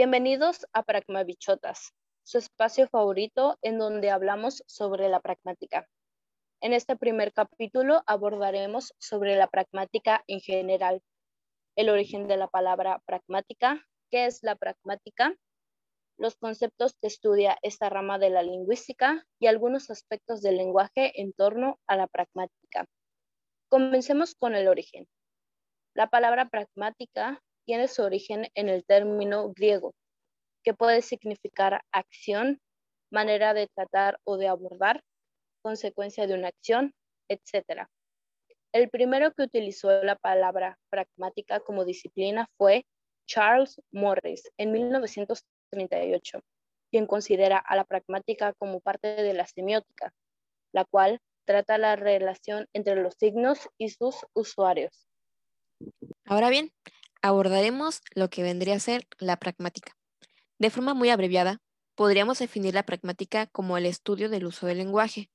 Bienvenidos a Pragmabichotas, su espacio favorito en donde hablamos sobre la pragmática. En este primer capítulo abordaremos sobre la pragmática en general, el origen de la palabra pragmática, qué es la pragmática, los conceptos que estudia esta rama de la lingüística y algunos aspectos del lenguaje en torno a la pragmática. Comencemos con el origen. La palabra pragmática tiene su origen en el término griego, que puede significar acción, manera de tratar o de abordar, consecuencia de una acción, etc. El primero que utilizó la palabra pragmática como disciplina fue Charles Morris en 1938, quien considera a la pragmática como parte de la semiótica, la cual trata la relación entre los signos y sus usuarios. Ahora bien, abordaremos lo que vendría a ser la pragmática. De forma muy abreviada, podríamos definir la pragmática como el estudio del uso del lenguaje.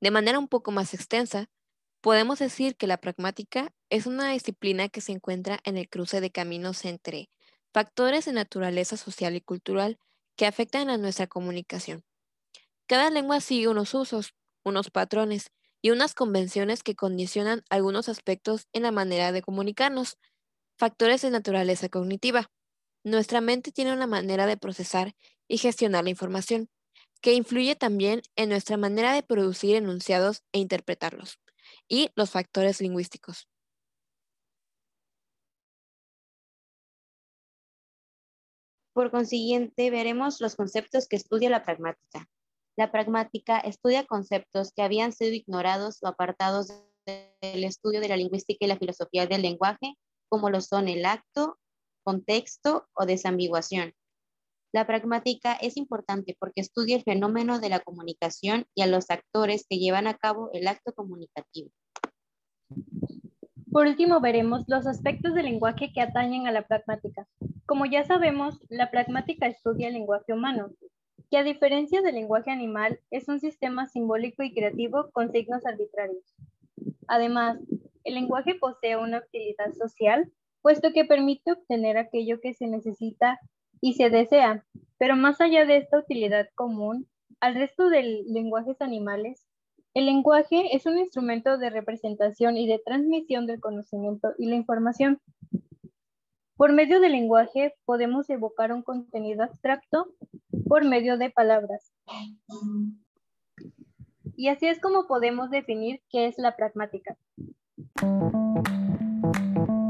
De manera un poco más extensa, podemos decir que la pragmática es una disciplina que se encuentra en el cruce de caminos entre factores de naturaleza social y cultural que afectan a nuestra comunicación. Cada lengua sigue unos usos, unos patrones y unas convenciones que condicionan algunos aspectos en la manera de comunicarnos, Factores de naturaleza cognitiva. Nuestra mente tiene una manera de procesar y gestionar la información, que influye también en nuestra manera de producir enunciados e interpretarlos, y los factores lingüísticos. Por consiguiente, veremos los conceptos que estudia la pragmática. La pragmática estudia conceptos que habían sido ignorados o apartados del estudio de la lingüística y la filosofía del lenguaje como lo son el acto, contexto o desambiguación. La pragmática es importante porque estudia el fenómeno de la comunicación y a los actores que llevan a cabo el acto comunicativo. Por último, veremos los aspectos del lenguaje que atañen a la pragmática. Como ya sabemos, la pragmática estudia el lenguaje humano, que a diferencia del lenguaje animal, es un sistema simbólico y creativo con signos arbitrarios. Además, el lenguaje posee una utilidad social, puesto que permite obtener aquello que se necesita y se desea, pero más allá de esta utilidad común, al resto de lenguajes animales, el lenguaje es un instrumento de representación y de transmisión del conocimiento y la información. Por medio del lenguaje podemos evocar un contenido abstracto por medio de palabras. Y así es como podemos definir qué es la pragmática. Thank you.